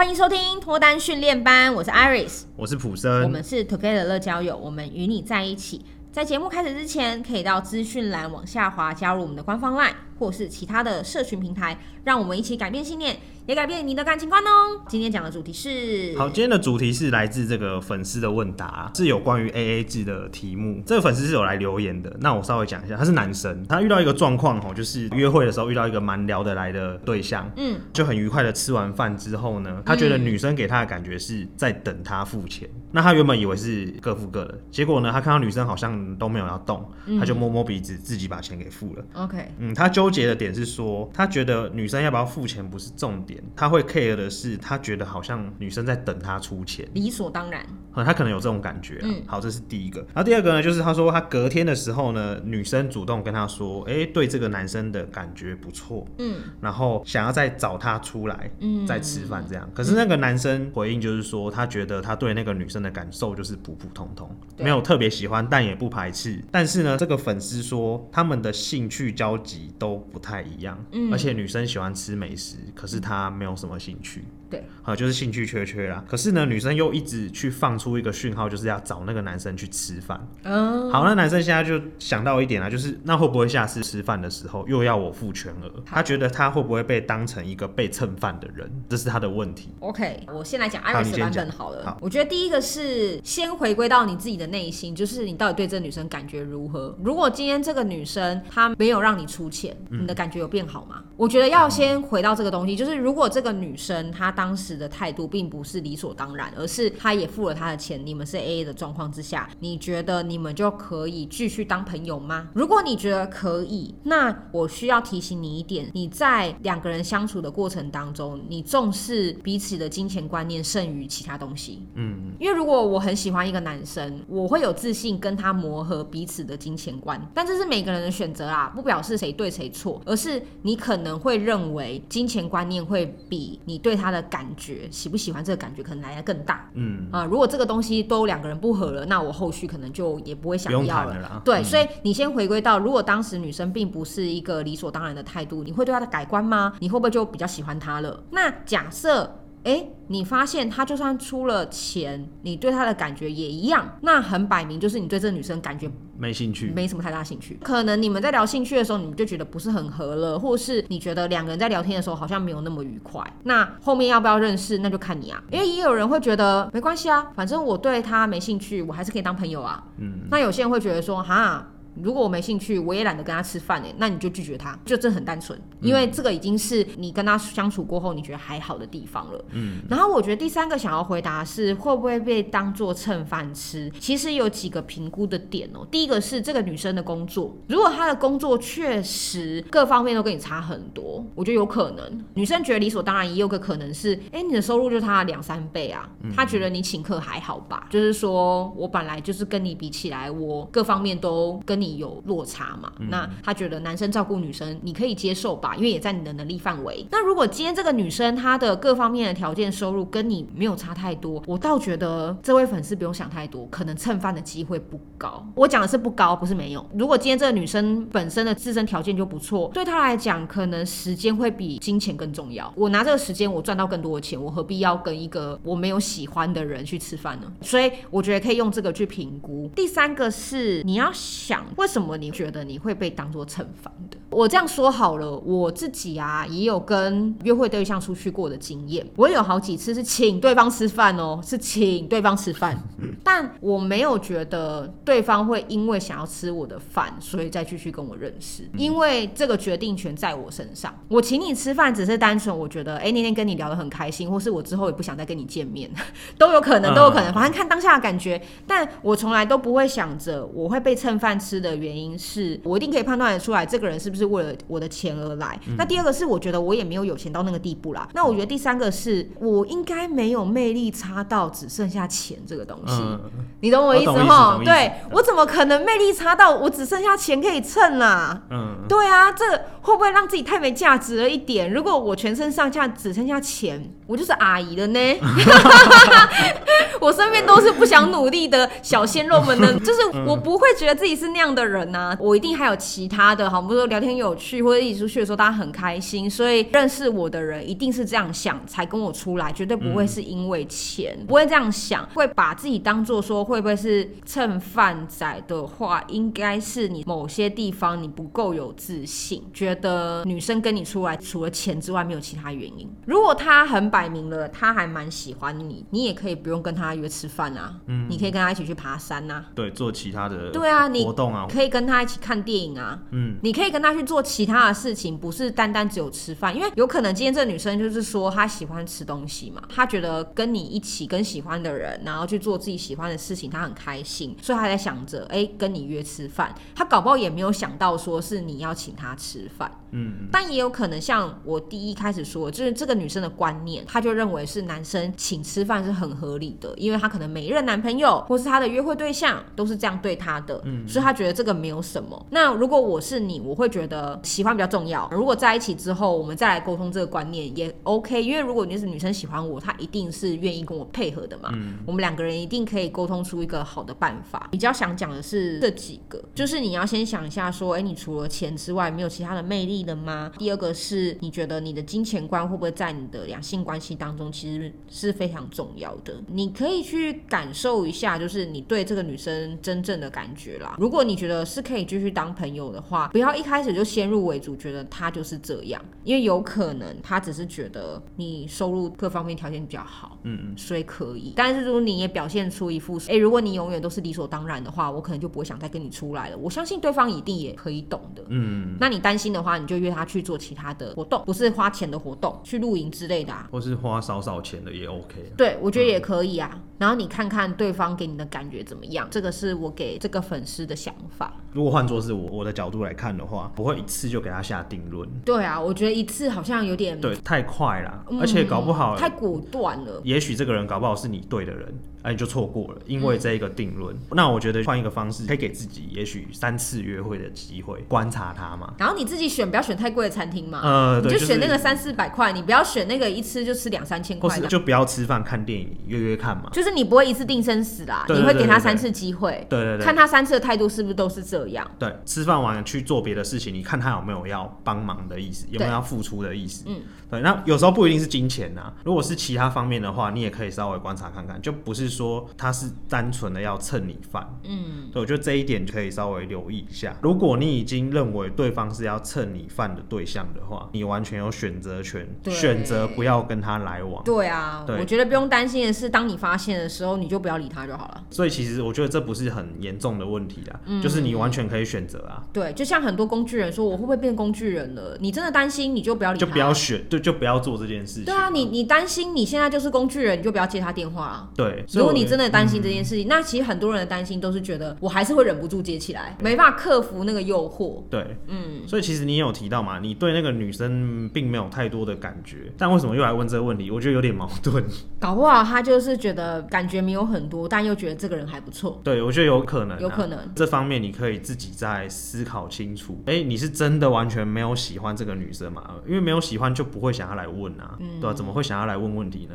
欢迎收听脱单训练班，我是 Iris，我是普生，我们是 Together 乐交友，我们与你在一起。在节目开始之前，可以到资讯栏往下滑，加入我们的官方 LINE 或是其他的社群平台，让我们一起改变信念。也改变你的感情观哦。今天讲的主题是，好，今天的主题是来自这个粉丝的问答，是有关于 AA 制的题目。这个粉丝是有来留言的，那我稍微讲一下，他是男生，他遇到一个状况哦，就是约会的时候遇到一个蛮聊得来的对象，嗯，就很愉快的吃完饭之后呢，他觉得女生给他的感觉是在等他付钱。嗯、那他原本以为是各付各的，结果呢，他看到女生好像都没有要动，他就摸摸鼻子，自己把钱给付了。OK，嗯，他纠结的点是说，他觉得女生要不要付钱不是重点。他会 care 的是，他觉得好像女生在等他出钱，理所当然。他可能有这种感觉啊。嗯，好，这是第一个。然后第二个呢，就是他说他隔天的时候呢，女生主动跟他说，哎，对这个男生的感觉不错，嗯，然后想要再找他出来，嗯，再吃饭这样。可是那个男生回应就是说，他觉得他对那个女生的感受就是普普通通，没有特别喜欢，但也不排斥。但是呢，这个粉丝说他们的兴趣交集都不太一样，嗯，而且女生喜欢吃美食，可是她没有什么兴趣。对，好，就是兴趣缺缺啦。可是呢，女生又一直去放出一个讯号，就是要找那个男生去吃饭。嗯，好，那男生现在就想到一点啊，就是那会不会下次吃饭的时候又要我付全额？他觉得他会不会被当成一个被蹭饭的人？这是他的问题。OK，我先来讲 Iris 版本好了。好，我觉得第一个是是先回归到你自己的内心，就是你到底对这个女生感觉如何？如果今天这个女生她没有让你出钱，你的感觉有变好吗？我觉得要先回到这个东西，就是如果这个女生她。当时的态度并不是理所当然，而是她也付了她的钱，你们是 AA 的状况之下，你觉得你们就可以继续当朋友吗？如果你觉得可以，那我需要提醒你一点，你在两个人相处的过程当中，你重视彼此的金钱观念胜于其他东西。嗯，因为如果我很喜欢一个男生，我会有自信跟他磨合彼此的金钱观，但这是每个人的选择啊，不表示谁对谁错，而是你可能会认为金钱观念会比你对他的。感觉喜不喜欢这个感觉可能来的更大，嗯啊，如果这个东西都两个人不合了，那我后续可能就也不会想要了。了对，嗯、所以你先回归到，如果当时女生并不是一个理所当然的态度，你会对她的改观吗？你会不会就比较喜欢她了？那假设。哎，你发现他就算出了钱，你对他的感觉也一样，那很摆明就是你对这个女生感觉没兴趣，没什么太大兴趣。可能你们在聊兴趣的时候，你们就觉得不是很合了，或是你觉得两个人在聊天的时候好像没有那么愉快。那后面要不要认识，那就看你啊。因为也有人会觉得没关系啊，反正我对他没兴趣，我还是可以当朋友啊。嗯，那有些人会觉得说，哈。如果我没兴趣，我也懒得跟他吃饭诶，那你就拒绝他，就这很单纯，因为这个已经是你跟他相处过后你觉得还好的地方了。嗯，然后我觉得第三个想要回答是会不会被当做蹭饭吃？其实有几个评估的点哦。第一个是这个女生的工作，如果她的工作确实各方面都跟你差很多，我觉得有可能。女生觉得理所当然，也有个可能是，哎，你的收入就是她的两三倍啊，她觉得你请客还好吧？就是说我本来就是跟你比起来，我各方面都跟你。有落差嘛？嗯、那他觉得男生照顾女生，你可以接受吧？因为也在你的能力范围。那如果今天这个女生她的各方面的条件、收入跟你没有差太多，我倒觉得这位粉丝不用想太多，可能蹭饭的机会不高。我讲的是不高，不是没有。如果今天这个女生本身的自身条件就不错，对她来讲，可能时间会比金钱更重要。我拿这个时间，我赚到更多的钱，我何必要跟一个我没有喜欢的人去吃饭呢？所以我觉得可以用这个去评估。第三个是你要想。为什么你觉得你会被当做蹭饭的？我这样说好了，我自己啊也有跟约会对象出去过的经验，我有好几次是请对方吃饭哦，是请对方吃饭，但我没有觉得对方会因为想要吃我的饭，所以再继续跟我认识，因为这个决定权在我身上。我请你吃饭只是单纯我觉得，哎，那天跟你聊得很开心，或是我之后也不想再跟你见面，都有可能，都有可能，反正看当下的感觉。但我从来都不会想着我会被蹭饭吃的。的原因是我一定可以判断得出来，这个人是不是为了我的钱而来。嗯、那第二个是，我觉得我也没有有钱到那个地步啦。那我觉得第三个是我应该没有魅力差到只剩下钱这个东西。嗯、你懂我意思哈？对，我怎么可能魅力差到我只剩下钱可以蹭啦？嗯，对啊，这会不会让自己太没价值了一点？如果我全身上下只剩下钱？我就是阿姨了呢。我身边都是不想努力的小鲜肉们呢，就是我不会觉得自己是那样的人呐、啊。我一定还有其他的，好，比如说聊天有趣，或者一起出去的时候大家很开心，所以认识我的人一定是这样想才跟我出来，绝对不会是因为钱，嗯、不会这样想，会把自己当做说会不会是蹭饭仔的话，应该是你某些地方你不够有自信，觉得女生跟你出来除了钱之外没有其他原因。如果他很摆明了，他还蛮喜欢你，你也可以不用跟他约吃饭啊，嗯，你可以跟他一起去爬山呐、啊，对，做其他的对啊，活动啊，可以跟他一起看电影啊，嗯，你可以跟他去做其他的事情，不是单单只有吃饭，因为有可能今天这个女生就是说她喜欢吃东西嘛，她觉得跟你一起跟喜欢的人，然后去做自己喜欢的事情，她很开心，所以她在想着，哎、欸，跟你约吃饭，她搞不好也没有想到说是你要请她吃饭，嗯，但也有可能像我第一开始说，就是这个女生的观念，她就认为是男生请吃饭是很合理的，因为他可能每一任男朋友或是他的约会对象都是这样对他的，嗯，所以他觉得这个没有什么。那如果我是你，我会觉得喜欢比较重要。如果在一起之后，我们再来沟通这个观念也 OK，因为如果你是女生喜欢我，她一定是愿意跟我配合的嘛，嗯，我们两个人一定可以沟通出一个好的办法。比较想讲的是这几个，就是你要先想一下说，哎，你除了钱之外，没有其他的魅力了吗？第二个是你觉得你的金钱观会不会在你的两性关系当中其实是非常重要的？你可以去感受一下，就是你对这个女生真正的感觉啦。如果你觉得是可以继续当朋友的话，不要一开始就先入为主，觉得她就是这样，因为有可能她只是觉得你收入各方面条件比较好，嗯嗯，所以可以。但是如果你也表现出一副，哎，如果你永远都是理所当然的话，我可能就不会想再跟你出来了。我相信对方一定也可以懂的，嗯。那你担心的话，你就约他去做其他的活动，不是花钱的活动，去露营之类的啊，或是花少少钱的也 OK。对，我觉得也可以啊。嗯。然后你看看对方给你的感觉怎么样，这个是我给这个粉丝的想法。如果换作是我我的角度来看的话，不会一次就给他下定论。对啊，我觉得一次好像有点对，太快了，而且搞不好、嗯、太果断了。也许这个人搞不好是你对的人。哎，你就错过了，因为这一个定论。嗯、那我觉得换一个方式，可以给自己也许三次约会的机会，观察他嘛。然后你自己选，不要选太贵的餐厅嘛。呃，对，你就选那个三四百块，就是、你不要选那个一次就吃两三千块。或是就不要吃饭看电影，约约看嘛。就是你不会一次定生死啦，你会给他三次机会。对，对对对，看他三次的态度是不是都是这样。对，吃饭完去做别的事情，你看他有没有要帮忙的意思，有没有要付出的意思。嗯，对。那有时候不一定是金钱呐，如果是其他方面的话，你也可以稍微观察看看，就不是说他是。单纯的要蹭你饭，嗯，对，我觉得这一点可以稍微留意一下。如果你已经认为对方是要蹭你饭的对象的话，你完全有选择权，选择不要跟他来往。对啊，对，我觉得不用担心的是，当你发现的时候，你就不要理他就好了。所以其实我觉得这不是很严重的问题啊，嗯，就是你完全可以选择啊。对，就像很多工具人说，我会不会变工具人了？你真的担心，你就不要理他，就不要选，就，就不要做这件事情。对啊，你你担心你现在就是工具人，你就不要接他电话啊。对，如果你真的担心这件事情，嗯，那其实很多人的担心都是觉得我还是会忍不住接起来，没办法克服那个诱惑。对，嗯，所以其实你也有提到嘛，你对那个女生并没有太多的感觉，但为什么又来问这个问题？我觉得有点矛盾。搞不好他就是觉得感觉没有很多，但又觉得这个人还不错。对，我觉得有可能啊，有可能。这方面你可以自己再思考清楚。哎，你是真的完全没有喜欢这个女生吗？因为没有喜欢就不会想要来问啊，嗯，对啊，怎么会想要来问问题呢？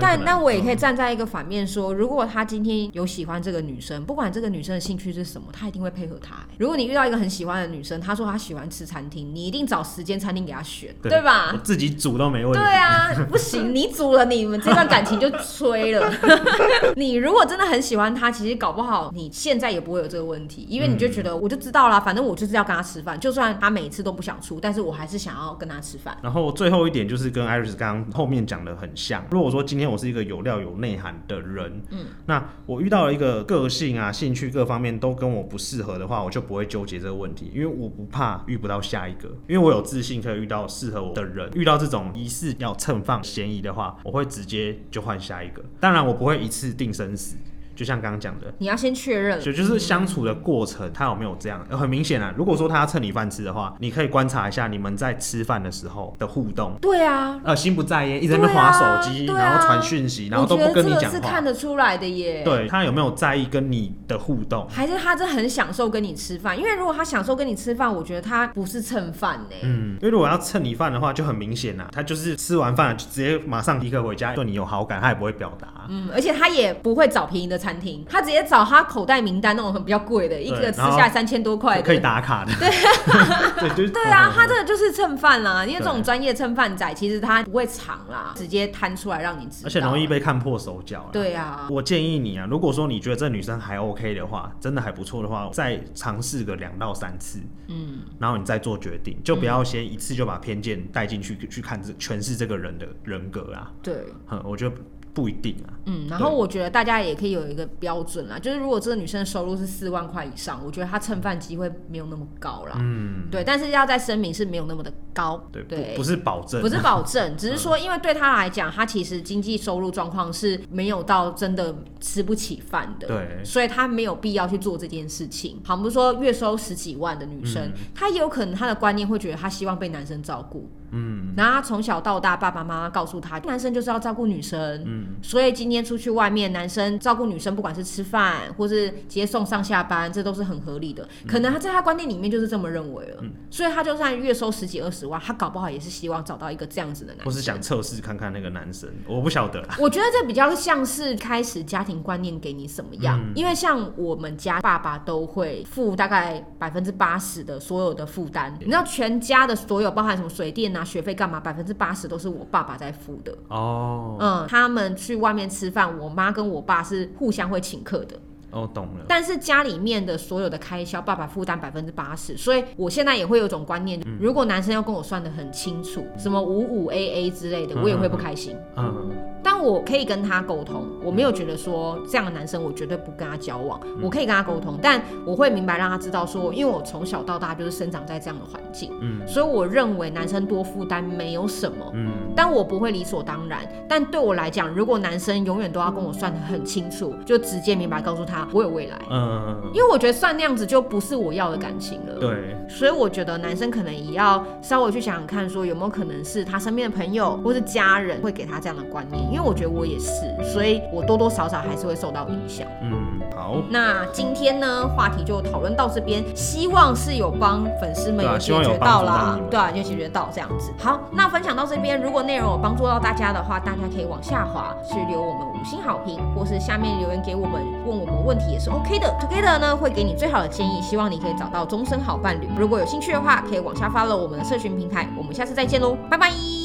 但那我也可以站在一个反面说，如果他今天有喜欢这个女生，不管这个女生的兴趣是什么，他一定会配合她。如果你遇到一个很喜欢的女生，她说她喜欢吃餐厅，你一定找时间餐厅给她选，对，对吧？我自己煮都没问题。对啊，不行，你阻了，你们这段感情就吹了。你如果真的很喜欢他，其实搞不好你现在也不会有这个问题，因为你就觉得我就知道啦，反正我就是要跟他吃饭，就算他每一次都不想出，但是我还是想要跟他吃饭。然后最后一点就是跟 Iris 刚刚后面讲的很像。如果说今天我是一个有料。有内涵的人，嗯，那我遇到了一个个性啊、兴趣各方面都跟我不适合的话，我就不会纠结这个问题，因为我不怕遇不到下一个，因为我有自信可以遇到适合我的人。遇到这种疑似要蹭饭嫌疑的话，我会直接就换下一个。当然，我不会一次定生死。就像刚刚讲的，你要先确认，就就是相处的过程，他有没有这样？很明显啊，如果说他要蹭你饭吃的话，你可以观察一下你们在吃饭的时候的互动。对啊，呃，心不在焉，一直在那边滑手机，啊、然后传讯息，然后都不跟你讲话，是看得出来的耶。对，他有没有在意跟你的互动？还是他真的很享受跟你吃饭？因为如果他享受跟你吃饭，我觉得他不是蹭饭呢。嗯，因为如果要蹭你饭的话，就很明显啊，他就是吃完饭就直接马上立刻回家，对你有好感，他也不会表达。嗯，而且他也不会找便宜的餐厅，他直接找他口袋名单那种很比较贵的，一个吃下来三千多块可以打卡的。对，对，就是、对啊，他这个就是蹭饭啦，因为这种专业蹭饭仔，其实他不会藏啦，直接摊出来让你知道，而且容易被看破手脚。对啊，我建议你啊，如果说你觉得这女生还 OK 的话，真的还不错的话，再尝试个两到三次，嗯，然后你再做决定，就不要先一次就把偏见带进去去看这诠释这个人的人格啊。对，嗯，我觉得。不一定啊，嗯，然后我觉得大家也可以有一个标准啦，就是如果这个女生的收入是四万块以上，我觉得她蹭饭机会没有那么高啦，嗯，对，但是要在声明是没有那么的高，对，对。不，不是保证，不是保证，只是说因为对她来讲，她其实经济收入状况是没有到真的吃不起饭的，对，所以她没有必要去做这件事情。好，我们说月收十几万的女生，嗯，她也有可能她的观念会觉得她希望被男生照顾。嗯，然后他从小到大，爸爸妈妈告诉他，男生就是要照顾女生。嗯，所以今天出去外面，男生照顾女生，不管是吃饭或是接送上下班，这都是很合理的。可能他在他观念里面就是这么认为了。嗯，所以他就算月收十几二十万，他搞不好也是希望找到一个这样子的男生，或是想测试看看那个男生。我不晓得啦。我觉得这比较像是开始家庭观念给你什么样，嗯，因为像我们家爸爸都会付大概百分之八十的所有的负担，你知道全家的所有包含什么水电啊、学费干嘛，百分之八十都是我爸爸在付的哦。嗯，他们去外面吃饭，我妈跟我爸是互相会请客的。哦，懂了。但是家里面的所有的开销，爸爸负担百分之八十，所以我现在也会有种观念，嗯，如果男生要跟我算的很清楚，什么五五 AA 之类的，我也会不开心。嗯。嗯但我可以跟他沟通，我没有觉得说这样的男生我绝对不跟他交往，我可以跟他沟通，但我会明白让他知道说，因为我从小到大就是生长在这样的环境，嗯，所以我认为男生多负担没有什么，嗯，但我不会理所当然。但对我来讲，如果男生永远都要跟我算的很清楚，就直接明白告诉他我有未来，嗯，因为我觉得算那样子就不是我要的感情了，对，所以我觉得男生可能也要稍微去想想看，说有没有可能是他身边的朋友或是家人会给他这样的观念。因为我觉得我也是，所以我多多少少还是会受到影响。嗯，好。那今天呢，话题就讨论到这边，希望是有帮粉丝们有解决到啦，对啊，有解决到这样子。好，那分享到这边，如果内容有帮助到大家的话，大家可以往下滑去留我们五星好评，或是下面留言给我们问我们问题也是 OK 的。Together 呢会给你最好的建议，希望你可以找到终身好伴侣。如果有兴趣的话，可以往下 follow 我们的社群平台。我们下次再见喽，拜拜。